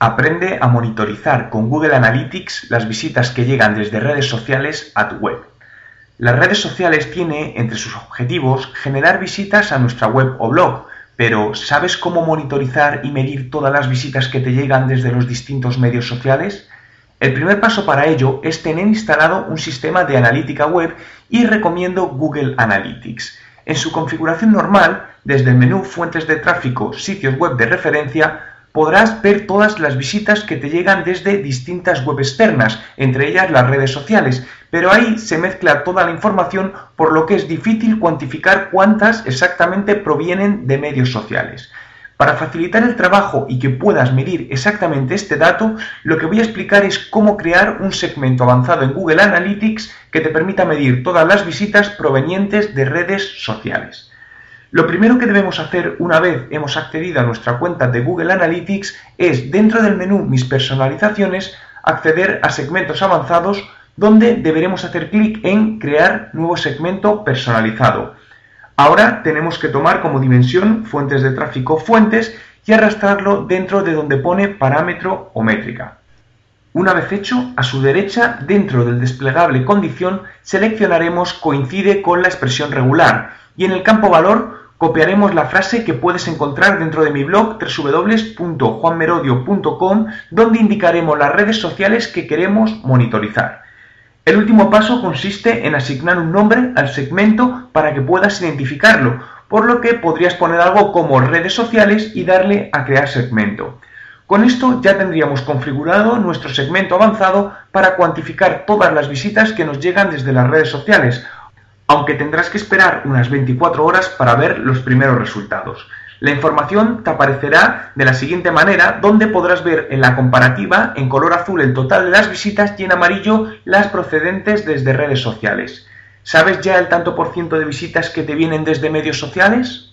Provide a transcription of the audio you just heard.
Aprende a monitorizar con Google Analytics las visitas que llegan desde redes sociales a tu web. Las redes sociales tienen entre sus objetivos generar visitas a nuestra web o blog, pero ¿sabes cómo monitorizar y medir todas las visitas que te llegan desde los distintos medios sociales? El primer paso para ello es tener instalado un sistema de analítica web y recomiendo Google Analytics. En su configuración normal, desde el menú Fuentes de tráfico, sitios web de referencia, podrás ver todas las visitas que te llegan desde distintas web externas, entre ellas las redes sociales, pero ahí se mezcla toda la información por lo que es difícil cuantificar cuántas exactamente provienen de medios sociales. Para facilitar el trabajo y que puedas medir exactamente este dato, lo que voy a explicar es cómo crear un segmento avanzado en Google Analytics que te permita medir todas las visitas provenientes de redes sociales. Lo primero que debemos hacer una vez hemos accedido a nuestra cuenta de Google Analytics es, dentro del menú Mis personalizaciones, acceder a segmentos avanzados donde deberemos hacer clic en Crear nuevo segmento personalizado. Ahora tenemos que tomar como dimensión fuentes de tráfico fuentes y arrastrarlo dentro de donde pone parámetro o métrica. Una vez hecho, a su derecha, dentro del desplegable condición, seleccionaremos coincide con la expresión regular y en el campo valor copiaremos la frase que puedes encontrar dentro de mi blog www.juanmerodio.com donde indicaremos las redes sociales que queremos monitorizar. El último paso consiste en asignar un nombre al segmento para que puedas identificarlo, por lo que podrías poner algo como redes sociales y darle a crear segmento. Con esto ya tendríamos configurado nuestro segmento avanzado para cuantificar todas las visitas que nos llegan desde las redes sociales, aunque tendrás que esperar unas 24 horas para ver los primeros resultados. La información te aparecerá de la siguiente manera, donde podrás ver en la comparativa en color azul el total de las visitas y en amarillo las procedentes desde redes sociales. ¿Sabes ya el tanto por ciento de visitas que te vienen desde medios sociales?